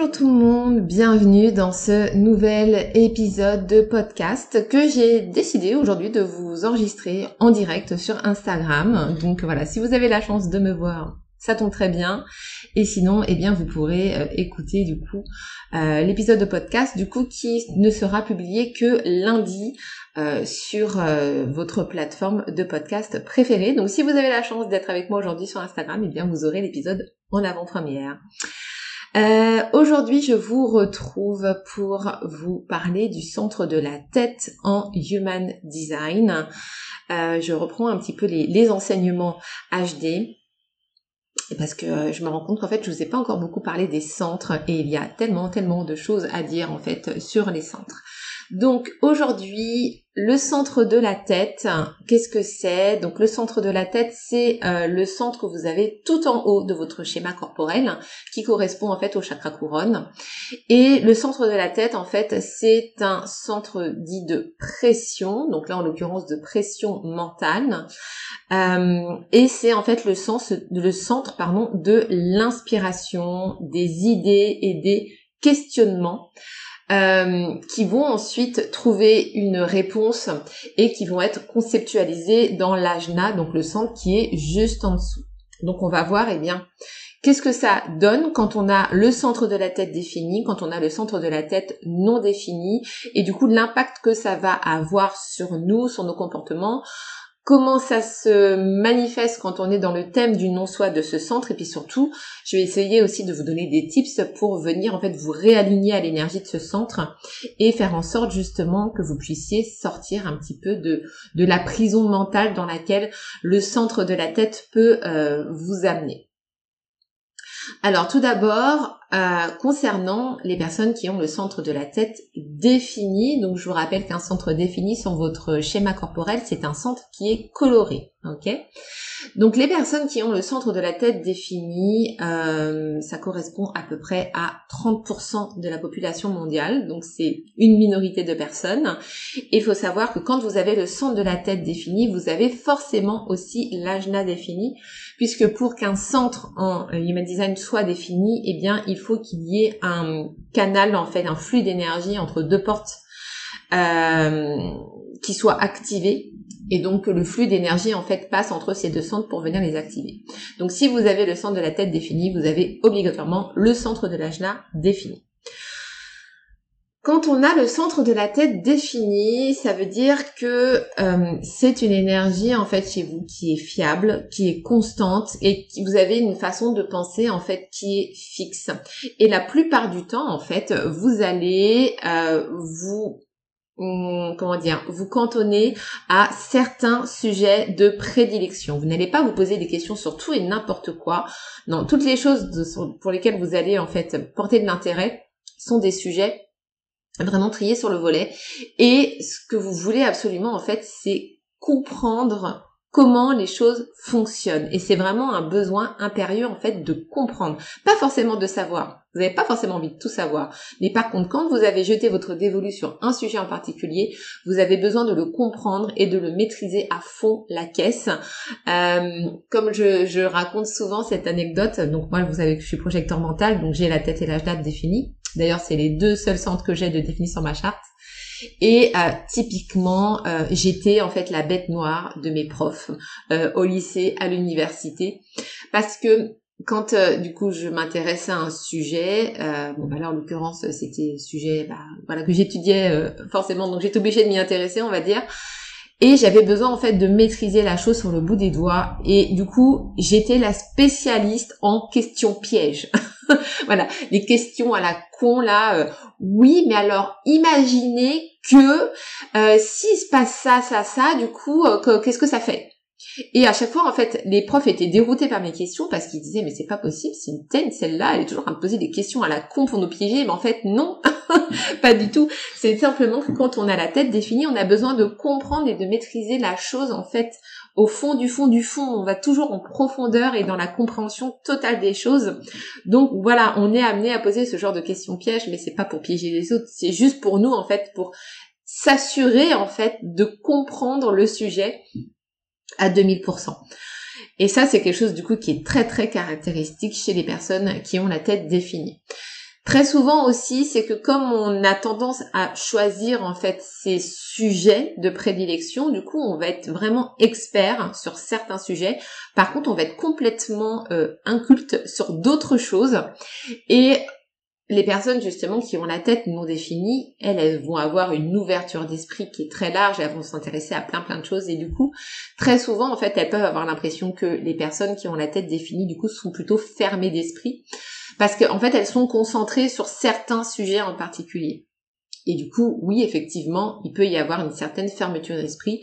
Bonjour tout le monde, bienvenue dans ce nouvel épisode de podcast que j'ai décidé aujourd'hui de vous enregistrer en direct sur Instagram. Donc voilà, si vous avez la chance de me voir, ça tombe très bien. Et sinon, eh bien, vous pourrez euh, écouter du coup euh, l'épisode de podcast du coup qui ne sera publié que lundi euh, sur votre plateforme de podcast préférée. Donc si vous avez la chance d'être avec moi aujourd'hui sur Instagram, eh bien vous aurez l'épisode en avant-première. Euh, aujourd'hui, je vous retrouve pour vous parler du centre de la tête en Human Design. Euh, je reprends un petit peu les, enseignements HD parce que je me rends compte qu'en fait je vous ai pas encore beaucoup parlé des centres et il y a tellement tellement de choses à dire en fait sur les centres. Donc aujourd'hui, le centre de la tête, qu'est-ce que c'est? Donc le centre de la tête, c'est euh, le centre que vous avez tout en haut de votre schéma corporel, qui correspond en fait au chakra couronne. Et le centre de la tête, en fait, c'est un centre dit de pression, donc là en l'occurrence de pression mentale. Euh, et c'est en fait le, le centre pardon, de l'inspiration, des idées et des questionnements. Euh, qui vont ensuite trouver une réponse et qui vont être conceptualisées dans l'ajna, donc le centre qui est juste en dessous. Donc on va voir, eh bien, qu'est-ce que ça donne quand on a le centre de la tête défini, quand on a le centre de la tête non défini, et du coup l'impact que ça va avoir sur nous, sur nos comportements, comment ça se manifeste quand on est dans le thème du non-soi de ce centre et puis surtout je vais essayer aussi de vous donner des tips pour venir en fait vous réaligner à l'énergie de ce centre et faire en sorte justement que vous puissiez sortir un petit peu de, de la prison mentale dans laquelle le centre de la tête peut euh, vous amener. Alors tout d'abord, euh, concernant les personnes qui ont le centre de la tête défini, donc je vous rappelle qu'un centre défini sur votre schéma corporel, c'est un centre qui est coloré, Donc les personnes qui ont le centre de la tête défini, euh, ça correspond à peu près à 30% de la population mondiale, donc c'est une minorité de personnes. Il faut savoir que quand vous avez le centre de la tête défini, vous avez forcément aussi l'ajna défini, puisque pour qu'un centre en Human Design soit défini, eh bien, il faut qu'il y ait un canal, en fait, un flux d'énergie entre deux portes euh, qui soit activé. Et donc, le flux d'énergie, en fait, passe entre ces deux centres pour venir les activer. Donc, si vous avez le centre de la tête défini, vous avez obligatoirement le centre de l'ajna défini. Quand on a le centre de la tête défini, ça veut dire que euh, c'est une énergie en fait chez vous qui est fiable, qui est constante et qui vous avez une façon de penser en fait qui est fixe. Et la plupart du temps en fait, vous allez euh, vous hum, comment dire, vous cantonner à certains sujets de prédilection. Vous n'allez pas vous poser des questions sur tout et n'importe quoi. Non, toutes les choses pour lesquelles vous allez en fait porter de l'intérêt sont des sujets vraiment trier sur le volet. Et ce que vous voulez absolument, en fait, c'est comprendre comment les choses fonctionnent. Et c'est vraiment un besoin impérieux, en fait, de comprendre. Pas forcément de savoir. Vous n'avez pas forcément envie de tout savoir. Mais par contre, quand vous avez jeté votre dévolu sur un sujet en particulier, vous avez besoin de le comprendre et de le maîtriser à fond la caisse. Euh, comme je, raconte souvent cette anecdote, donc moi, vous savez que je suis projecteur mental, donc j'ai la tête et l'âge date définie. D'ailleurs, c'est les deux seuls centres que j'ai de définis sur ma charte. Et euh, typiquement, euh, j'étais en fait la bête noire de mes profs euh, au lycée, à l'université, parce que quand du coup je m'intéressais à un sujet, bon bah là en l'occurrence c'était sujet bah, voilà que j'étudiais forcément, donc j'étais obligée de m'y intéresser, on va dire. Et j'avais besoin en fait de maîtriser la chose sur le bout des doigts. Et du coup, j'étais la spécialiste en questions pièges. voilà, les questions à la con là. Euh, oui, mais alors imaginez que euh, s'il se passe ça, ça, ça, du coup, euh, qu'est-ce que ça fait? Et à chaque fois, en fait, les profs étaient déroutés par mes questions parce qu'ils disaient mais c'est pas possible, c'est une telle celle-là, elle est toujours à me poser des questions à la con pour nous piéger. Mais en fait, non, pas du tout. C'est simplement que quand on a la tête définie, on a besoin de comprendre et de maîtriser la chose en fait au fond du fond du fond. On va toujours en profondeur et dans la compréhension totale des choses. Donc voilà, on est amené à poser ce genre de questions pièges, mais c'est pas pour piéger les autres, c'est juste pour nous en fait, pour s'assurer en fait de comprendre le sujet à 2000%. Et ça, c'est quelque chose du coup qui est très très caractéristique chez les personnes qui ont la tête définie. Très souvent aussi, c'est que comme on a tendance à choisir en fait ces sujets de prédilection, du coup, on va être vraiment expert sur certains sujets. Par contre, on va être complètement euh, inculte sur d'autres choses. Et les personnes justement qui ont la tête non définie, elles, elles vont avoir une ouverture d'esprit qui est très large, elles vont s'intéresser à plein plein de choses. Et du coup, très souvent en fait, elles peuvent avoir l'impression que les personnes qui ont la tête définie du coup sont plutôt fermées d'esprit. Parce qu'en en fait, elles sont concentrées sur certains sujets en particulier. Et du coup, oui, effectivement, il peut y avoir une certaine fermeture d'esprit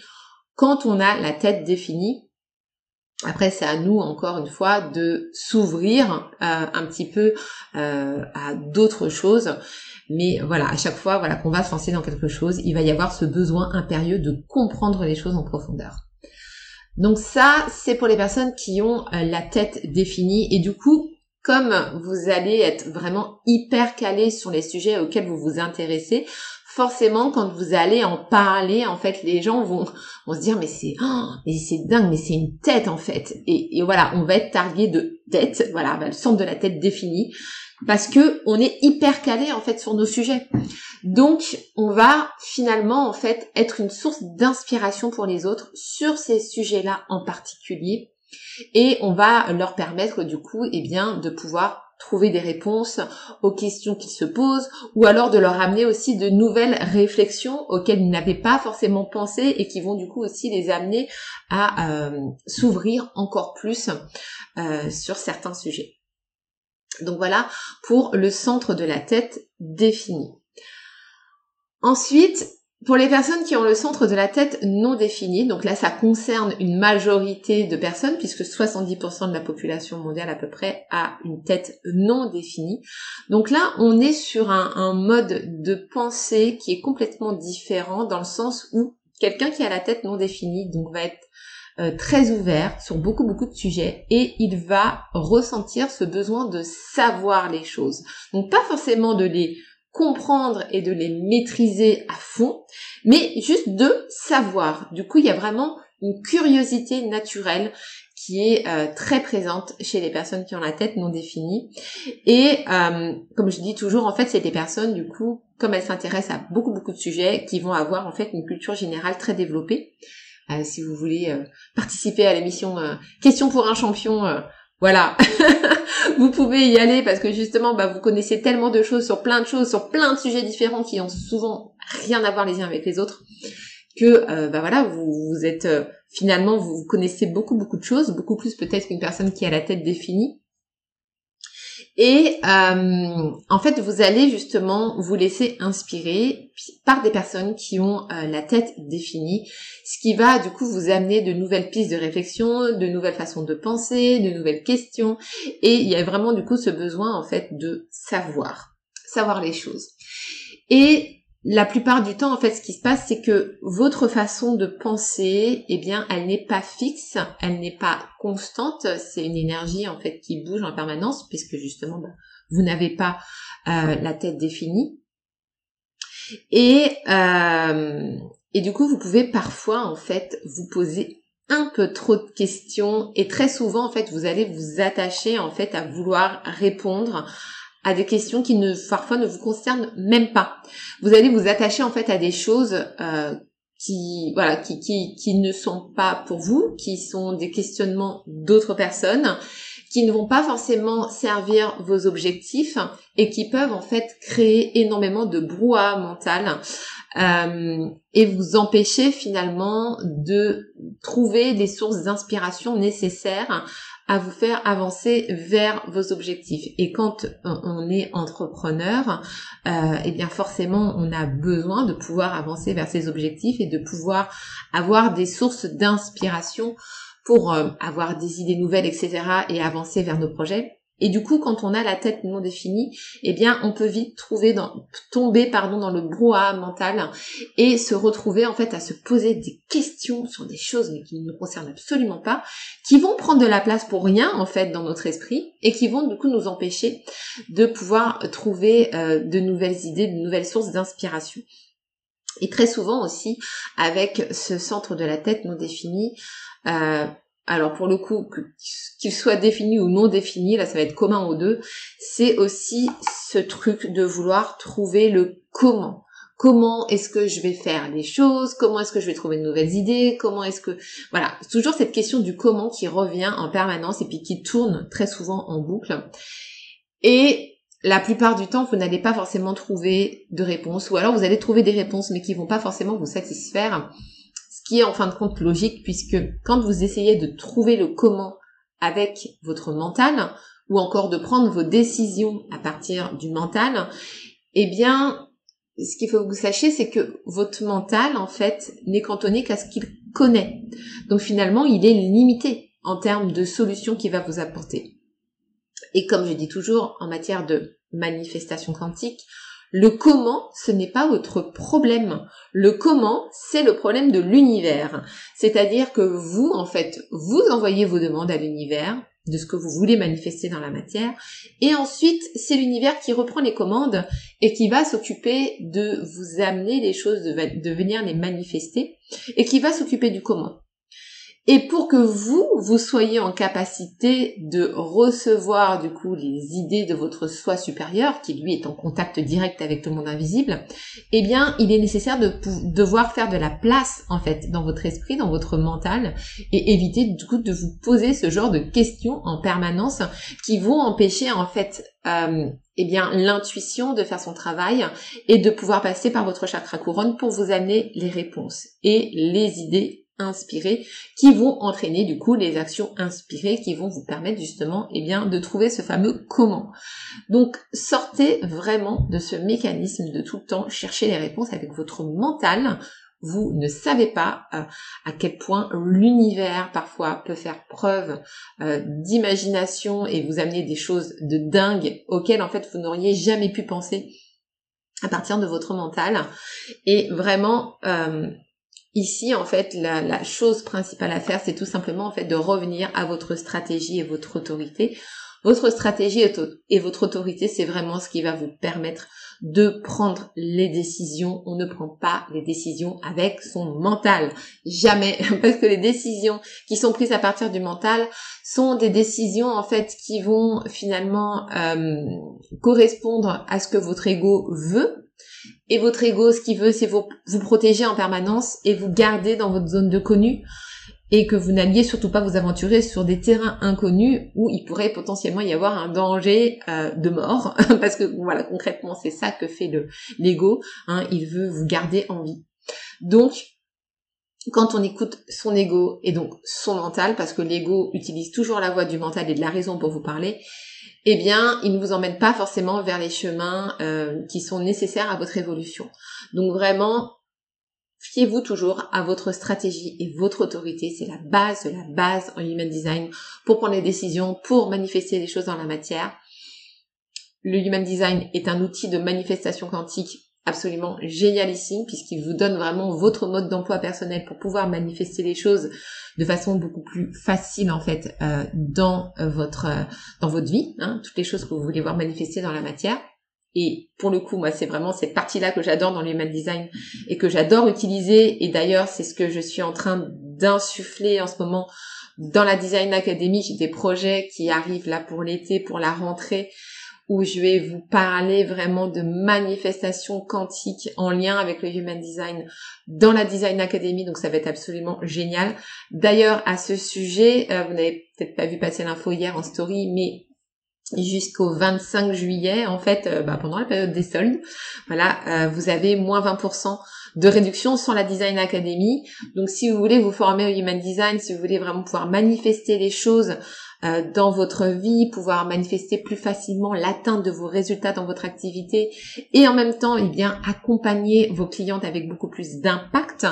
quand on a la tête définie après, c'est à nous, encore une fois, de s'ouvrir euh, un petit peu euh, à d'autres choses. Mais voilà, à chaque fois voilà, qu'on va se lancer dans quelque chose, il va y avoir ce besoin impérieux de comprendre les choses en profondeur. Donc ça, c'est pour les personnes qui ont euh, la tête définie. Et du coup, comme vous allez être vraiment hyper calé sur les sujets auxquels vous vous intéressez, forcément quand vous allez en parler, en fait, les gens vont, vont se dire mais c'est oh, c'est dingue, mais c'est une tête en fait. Et, voilà, on va être targué de tête, voilà, bah, le centre de la tête défini, parce que on est hyper calé en fait sur nos sujets. Donc on va finalement en fait être une source d'inspiration pour les autres sur ces sujets-là en particulier. Et on va leur permettre du coup, eh bien, de pouvoir trouver des réponses aux questions qu'ils se posent, ou alors de leur amener aussi de nouvelles réflexions auxquelles ils n'avaient pas forcément pensé et qui vont du coup aussi les amener à euh, s'ouvrir encore plus euh, sur certains sujets. Donc voilà pour le centre de la tête défini. Ensuite, pour les personnes qui ont le centre de la tête non défini, donc là ça concerne une majorité de personnes puisque 70% de la population mondiale à peu près a une tête non définie. Donc là on est sur un, mode de pensée qui est complètement différent dans le sens où quelqu'un qui a la tête non définie donc va être euh, très ouvert sur beaucoup beaucoup de sujets et il va ressentir ce besoin de savoir les choses. Donc pas forcément de les comprendre et de les maîtriser à fond, mais juste de savoir. Du coup, il y a vraiment une curiosité naturelle qui est euh, très présente chez les personnes qui ont la tête non définie. Et euh, comme je dis toujours, en fait, c'est des personnes, du coup, comme elles s'intéressent à beaucoup, beaucoup de sujets, qui vont avoir en fait une culture générale très développée. Euh, si vous voulez participer à l'émission Question pour un champion, voilà, vous pouvez y aller parce que justement, bah, vous connaissez tellement de choses sur plein de choses, sur plein de sujets différents qui ont souvent rien à voir les uns avec les autres, que euh, bah voilà, vous, êtes euh, finalement vous connaissez beaucoup beaucoup de choses, beaucoup plus peut-être qu'une personne qui a la tête définie. Et euh, en fait, vous allez justement vous laisser inspirer par des personnes qui ont euh, la tête définie, ce qui va du coup vous amener de nouvelles pistes de réflexion, de nouvelles façons de penser, de nouvelles questions. Et il y a vraiment du coup ce besoin en fait de savoir, savoir les choses. Et la plupart du temps, en fait, ce qui se passe, c'est que votre façon de penser, eh bien, elle n'est pas fixe, elle n'est pas constante. C'est une énergie, en fait, qui bouge en permanence, puisque justement, bah, vous n'avez pas euh, la tête définie. Et, euh, et du coup, vous pouvez parfois, en fait, vous poser un peu trop de questions et très souvent, en fait, vous allez vous attacher, en fait, à vouloir répondre à des questions qui ne parfois ne vous concernent même pas. Vous allez vous attacher en fait à des choses euh, qui voilà qui, qui qui ne sont pas pour vous, qui sont des questionnements d'autres personnes, qui ne vont pas forcément servir vos objectifs et qui peuvent en fait créer énormément de brouhaha mental euh, et vous empêcher finalement de trouver des sources d'inspiration nécessaires à vous faire avancer vers vos objectifs. Et quand on est entrepreneur, euh, eh bien forcément, on a besoin de pouvoir avancer vers ses objectifs et de pouvoir avoir des sources d'inspiration pour euh, avoir des idées nouvelles, etc. et avancer vers nos projets. Et du coup, quand on a la tête non définie, eh bien, on peut vite trouver dans, tomber, pardon, dans le brouhaha mental et se retrouver, en fait, à se poser des questions sur des choses, mais qui ne nous concernent absolument pas, qui vont prendre de la place pour rien, en fait, dans notre esprit et qui vont, du coup, nous empêcher de pouvoir trouver euh, de nouvelles idées, de nouvelles sources d'inspiration. Et très souvent aussi, avec ce centre de la tête non défini, euh, alors pour le coup, qu'il soit défini ou non défini, là ça va être commun aux deux, c'est aussi ce truc de vouloir trouver le comment. Comment est-ce que je vais faire les choses? Comment est-ce que je vais trouver de nouvelles idées? Comment est-ce que... Voilà, toujours cette question du comment qui revient en permanence et puis qui tourne très souvent en boucle. Et la plupart du temps, vous n'allez pas forcément trouver de réponse, ou alors vous allez trouver des réponses mais qui vont pas forcément vous satisfaire qui est en fin de compte logique puisque quand vous essayez de trouver le comment avec votre mental ou encore de prendre vos décisions à partir du mental, eh bien, ce qu'il faut que vous sachiez, c'est que votre mental, en fait, n'est cantonné qu'à ce qu'il connaît. Donc finalement, il est limité en termes de solutions qu'il va vous apporter. Et comme je dis toujours, en matière de manifestation quantique, le comment, ce n'est pas votre problème. Le comment, c'est le problème de l'univers. C'est-à-dire que vous, en fait, vous envoyez vos demandes à l'univers de ce que vous voulez manifester dans la matière. Et ensuite, c'est l'univers qui reprend les commandes et qui va s'occuper de vous amener les choses, de, venir les manifester et qui va s'occuper du comment. Et pour que vous, vous soyez en capacité de recevoir du coup les idées de votre soi supérieur, qui lui est en contact direct avec le monde invisible, eh bien, il est nécessaire de devoir faire de la place en fait dans votre esprit, dans votre mental, et éviter du coup de vous poser ce genre de questions en permanence qui vont empêcher en fait euh, eh bien l'intuition de faire son travail et de pouvoir passer par votre chakra couronne pour vous amener les réponses et les idées inspirés qui vont entraîner du coup les actions inspirées qui vont vous permettre justement eh bien de trouver ce fameux comment. Donc sortez vraiment de ce mécanisme de tout le temps chercher les réponses avec votre mental. Vous ne savez pas euh, à quel point l'univers parfois peut faire preuve euh, d'imagination et vous amener des choses de dingue auxquelles en fait vous n'auriez jamais pu penser à partir de votre mental. Et vraiment, euh, Ici, en fait, la, chose principale à faire, c'est tout simplement en fait de revenir à votre stratégie et votre autorité. Votre stratégie et votre autorité, c'est vraiment ce qui va vous permettre de prendre les décisions. On ne prend pas les décisions avec son mental. Jamais. Parce que les décisions qui sont prises à partir du mental sont des décisions en fait qui vont finalement euh, correspondre à ce que votre ego veut et votre ego, ce qu'il veut, c'est vous, protéger en permanence et vous garder dans votre zone de connu et que vous n'alliez surtout pas vous aventurer sur des terrains inconnus où il pourrait potentiellement y avoir un danger euh, de mort. Parce que voilà concrètement c'est ça que fait le l'ego hein, il veut vous garder en vie. Donc quand on écoute son ego et donc son mental parce que l'ego utilise toujours la voix du mental et de la raison pour vous parler eh bien, il ne vous emmène pas forcément vers les chemins euh, qui sont nécessaires à votre évolution. Donc vraiment, fiez-vous toujours à votre stratégie et votre autorité. C'est la base de la base en human design pour prendre les décisions, pour manifester les choses dans la matière. Le human design est un outil de manifestation quantique absolument génialissime puisqu'il vous donne vraiment votre mode d'emploi personnel pour pouvoir manifester les choses de façon beaucoup plus facile en fait euh, dans euh, votre euh, dans votre vie, hein, toutes les choses que vous voulez voir manifester dans la matière. Et pour le coup, moi, c'est vraiment cette partie-là que j'adore dans l'human design et que j'adore utiliser. Et d'ailleurs, c'est ce que je suis en train d'insuffler en ce moment dans la Design Academy. J'ai des projets qui arrivent là pour l'été, pour la rentrée, où je vais vous parler vraiment de manifestations quantiques en lien avec le Human Design dans la Design Academy. Donc ça va être absolument génial. D'ailleurs, à ce sujet, euh, vous n'avez peut-être pas vu passer l'info hier en story, mais jusqu'au 25 juillet, en fait, euh, bah, pendant la période des soldes, voilà, euh, vous avez moins 20% de réduction sur la Design Academy. Donc si vous voulez vous former au Human Design, si vous voulez vraiment pouvoir manifester les choses euh, dans votre vie, pouvoir manifester plus facilement l'atteinte de vos résultats dans votre activité et en même temps, eh bien, accompagner vos clientes avec beaucoup plus d'impact,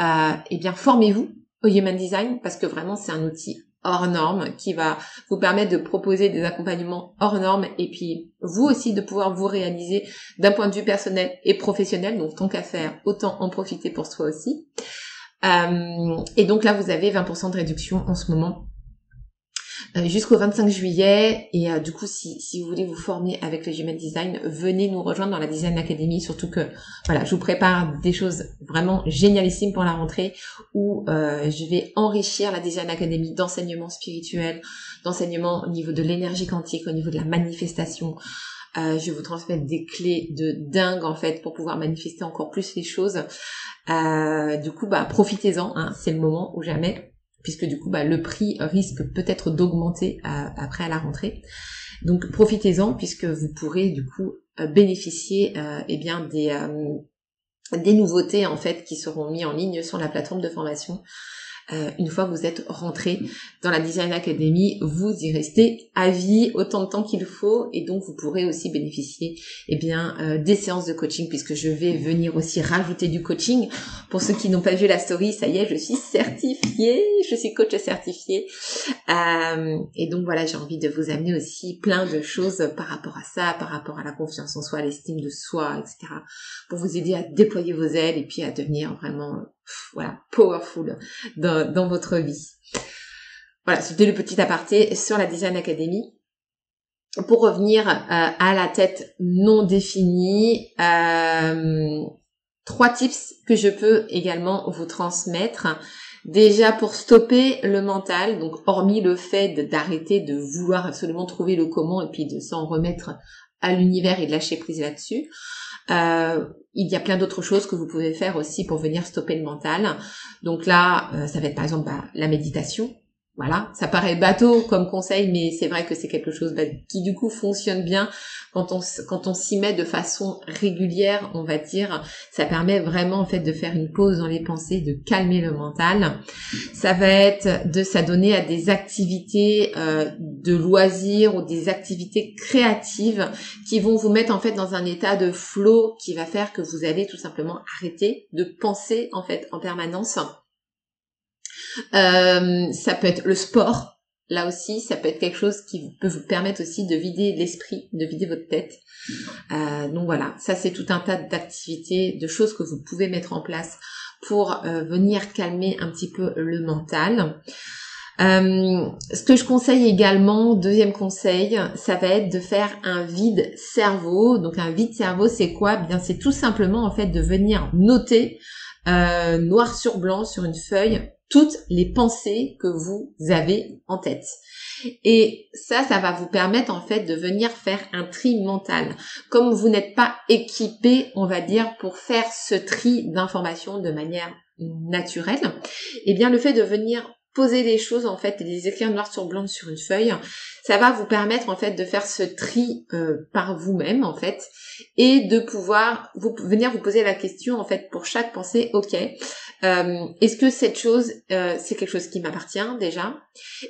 euh, eh bien, formez-vous au Human Design parce que vraiment c'est un outil hors norme qui va vous permettre de proposer des accompagnements hors normes et puis vous aussi de pouvoir vous réaliser d'un point de vue personnel et professionnel. Donc tant qu'à faire, autant en profiter pour soi aussi. Euh, et donc là, vous avez 20% de réduction en ce moment jusqu'au 25 juillet. Et euh, du coup, si, vous voulez vous former avec le Human Design, venez nous rejoindre dans la Design Academy. Surtout que, voilà, je vous prépare des choses vraiment génialissimes pour la rentrée où euh, je vais enrichir la Design Academy d'enseignement spirituel, d'enseignement au niveau de l'énergie quantique, au niveau de la manifestation. Euh, je vais vous transmettre des clés de dingue en fait pour pouvoir manifester encore plus les choses. Euh, du coup, bah profitez-en, hein, c'est le moment ou jamais puisque du coup bah, le prix risque peut-être d'augmenter après à la rentrée. Donc profitez-en puisque vous pourrez du coup euh, bénéficier euh, eh bien des euh, des nouveautés en fait qui seront mis en ligne sur la plateforme de formation euh, une fois que vous êtes rentré dans la Design Academy, vous y restez à vie autant de temps qu'il faut et donc vous pourrez aussi bénéficier eh bien euh, des séances de coaching puisque je vais venir aussi rajouter du coaching. Pour ceux qui n'ont pas vu la story, ça y est, je suis certifiée, je suis coach certifiée euh, et donc voilà, j'ai envie de vous amener aussi plein de choses par rapport à ça, par rapport à la confiance en soi, l'estime de soi, etc. pour vous aider à déployer vos ailes et puis à devenir vraiment voilà, powerful dans, dans votre vie. Voilà, c'était le petit aparté sur la Design Academy. Pour revenir euh, à la tête non définie, euh, trois tips que je peux également vous transmettre. Déjà pour stopper le mental, donc hormis le fait d'arrêter de vouloir absolument trouver le comment et puis de s'en remettre à l'univers et de lâcher prise là-dessus. Euh, il y a plein d'autres choses que vous pouvez faire aussi pour venir stopper le mental. Donc là, euh, ça va être par exemple bah, la méditation. Voilà, ça paraît bateau comme conseil, mais c'est vrai que c'est quelque chose bah, qui du coup fonctionne bien quand on s'y met de façon régulière, on va dire. Ça permet vraiment en fait de faire une pause dans les pensées, de calmer le mental. Ça va être de s'adonner à des activités euh, de loisirs ou des activités créatives qui vont vous mettre en fait dans un état de flow qui va faire que vous allez tout simplement arrêter de penser en fait en permanence euh, ça peut être le sport. Là aussi, ça peut être quelque chose qui peut vous permettre aussi de vider l'esprit, de vider votre tête. Euh, donc voilà, ça c'est tout un tas d'activités, de choses que vous pouvez mettre en place pour euh, venir calmer un petit peu le mental. Euh, ce que je conseille également, deuxième conseil, ça va être de faire un vide cerveau. Donc un vide cerveau, c'est quoi? Bien, c'est tout simplement en fait de venir noter euh, noir sur blanc sur une feuille toutes les pensées que vous avez en tête. Et ça, ça va vous permettre en fait de venir faire un tri mental. Comme vous n'êtes pas équipé, on va dire, pour faire ce tri d'informations de manière naturelle, eh bien le fait de venir poser des choses en fait et les écrire noir sur blanc sur une feuille, ça va vous permettre en fait de faire ce tri euh, par vous-même en fait et de pouvoir vous venir vous poser la question en fait pour chaque pensée, ok, euh, est-ce que cette chose, euh, c'est quelque chose qui m'appartient déjà?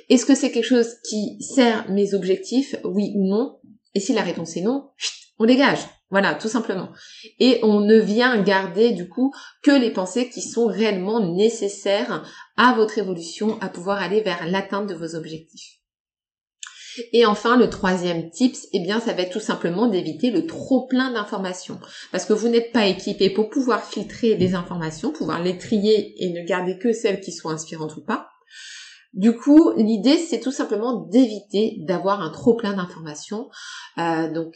Est-ce que c'est quelque chose qui sert mes objectifs? Oui ou non? Et si la réponse est non, on dégage. Voilà, tout simplement. Et on ne vient garder du coup que les pensées qui sont réellement nécessaires à votre évolution, à pouvoir aller vers l'atteinte de vos objectifs. Et enfin, le troisième tips, eh bien, ça va être tout simplement d'éviter le trop plein d'informations. Parce que vous n'êtes pas équipé pour pouvoir filtrer les informations, pouvoir les trier et ne garder que celles qui sont inspirantes ou pas. Du coup, l'idée, c'est tout simplement d'éviter d'avoir un trop plein d'informations. Euh, donc,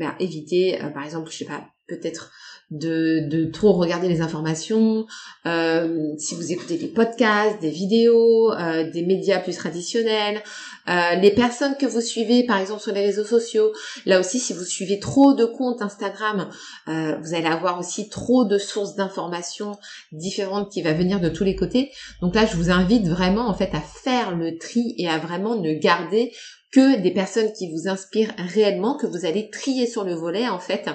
eh éviter, euh, par exemple, je sais pas, peut-être de, de trop regarder les informations, euh, si vous écoutez des podcasts, des vidéos, euh, des médias plus traditionnels, euh, les personnes que vous suivez par exemple sur les réseaux sociaux, là aussi si vous suivez trop de comptes Instagram, vous allez avoir aussi trop de sources d'informations différentes qui va venir de tous les côtés. Donc là je vous invite vraiment en fait à faire le tri et à vraiment ne garder que des personnes qui vous inspirent réellement, que vous allez trier sur le volet en fait,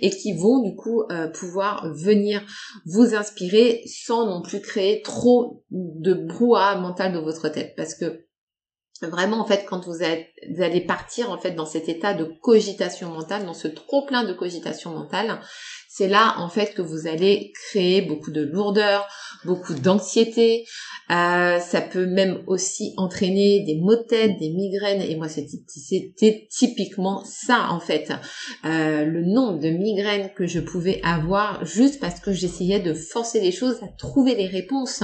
et qui vont du coup euh, pouvoir venir vous inspirer sans non plus créer trop de brouhaha mental dans votre tête, parce que vraiment en fait quand vous, allez partir en fait dans cet état de cogitation mentale, dans ce trop plein de cogitation mentale, c'est là en fait que vous allez créer beaucoup de lourdeur, beaucoup d'anxiété. Euh, ça peut même aussi entraîner des maux de tête, des migraines. Et moi, c'était typiquement ça en fait. Euh, le nombre de migraines que je pouvais avoir juste parce que j'essayais de forcer les choses à trouver les réponses.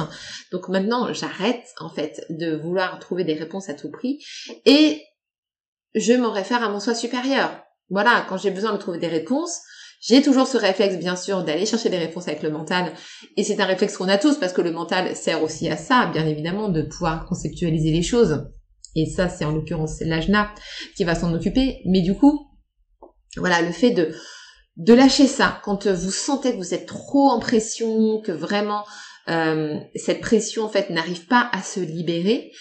Donc maintenant, j'arrête en fait de vouloir trouver des réponses à tout prix et je m'en réfère à mon soi supérieur. Voilà, quand j'ai besoin de trouver des réponses, j'ai toujours ce réflexe, bien sûr, d'aller chercher des réponses avec le mental. Et c'est un réflexe qu'on a tous parce que le mental sert aussi à ça, bien évidemment, de pouvoir conceptualiser les choses. Et ça, c'est en l'occurrence l'ajna qui va s'en occuper. Mais du coup, voilà, le fait de, de lâcher ça, quand vous sentez que vous êtes trop en pression, que vraiment euh, cette pression en fait n'arrive pas à se libérer,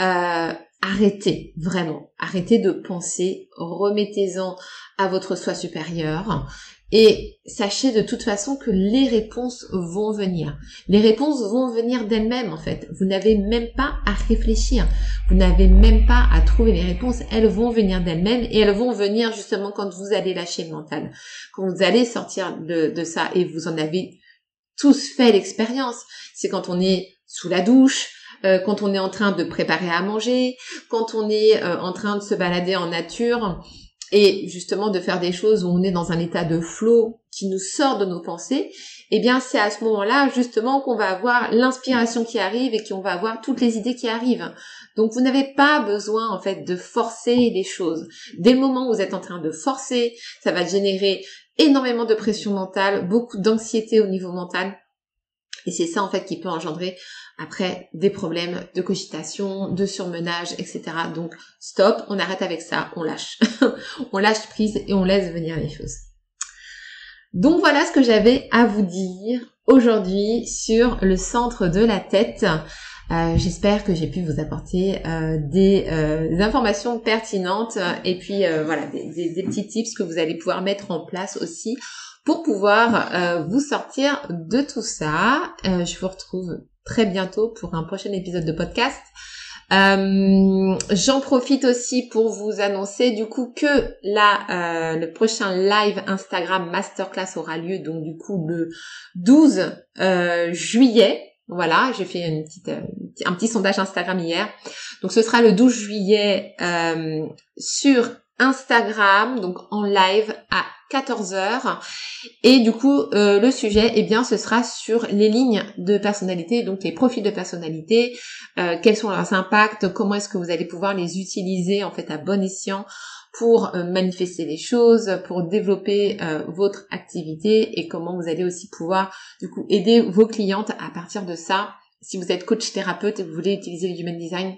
euh, arrêtez vraiment, arrêtez de penser, remettez-en à votre soi supérieur et sachez de toute façon que les réponses vont venir. Les réponses vont venir d'elles-mêmes en fait. Vous n'avez même pas à réfléchir. Vous n'avez même pas à trouver les réponses. Elles vont venir d'elles-mêmes et elles vont venir justement quand vous allez lâcher le mental. Quand vous allez sortir de, ça et vous en avez tous fait l'expérience. C'est quand on est sous la douche, euh, quand on est en train de préparer à manger, quand on est euh, en train de se balader en nature et justement de faire des choses où on est dans un état de flow qui nous sort de nos pensées, eh bien c'est à ce moment-là justement qu'on va avoir l'inspiration qui arrive et qu'on va avoir toutes les idées qui arrivent. Donc vous n'avez pas besoin en fait de forcer les choses. Dès le moment où vous êtes en train de forcer, ça va générer énormément de pression mentale, beaucoup d'anxiété au niveau mental. Et c'est ça en fait qui peut engendrer après des problèmes de cogitation, de surmenage, etc. Donc stop, on arrête avec ça, on lâche. on lâche prise et on laisse venir les choses. Donc voilà ce que j'avais à vous dire aujourd'hui sur le centre de la tête. Euh, j'espère que j'ai pu vous apporter euh, des, euh, informations pertinentes et puis voilà des, des, petits tips que vous allez pouvoir mettre en place aussi pour pouvoir vous sortir de tout ça. je vous retrouve très bientôt pour un prochain épisode de podcast. Euh, J'en profite aussi pour vous annoncer du coup que euh, le prochain live Instagram masterclass aura lieu donc du coup le 12 euh, juillet. Voilà, j'ai fait une petite, un petit sondage Instagram hier. Donc ce sera le 12 juillet sur Instagram, donc en live à 14h. Et du coup, euh, le sujet, eh bien, ce sera sur les lignes de personnalité, donc les profils de personnalité, euh, quels sont leurs impacts, comment est-ce que vous allez pouvoir les utiliser en fait à bon escient pour euh, manifester les choses, pour développer votre activité? Et comment vous allez aussi pouvoir du coup aider vos clientes à partir de ça? Si vous êtes coach thérapeute et vous voulez utiliser le human design,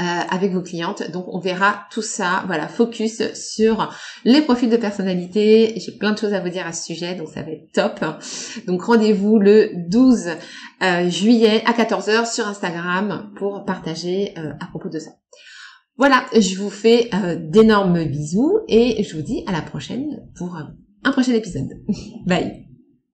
euh, avec vos clientes. Donc on verra tout ça, voilà, focus sur les profils de personnalité. J'ai plein de choses à vous dire à ce sujet, donc ça va être top. Donc rendez-vous le 12 euh, juillet à 14h sur Instagram pour partager euh, à propos de ça. Voilà, je vous fais d'énormes bisous et je vous dis à la prochaine pour un prochain épisode. Bye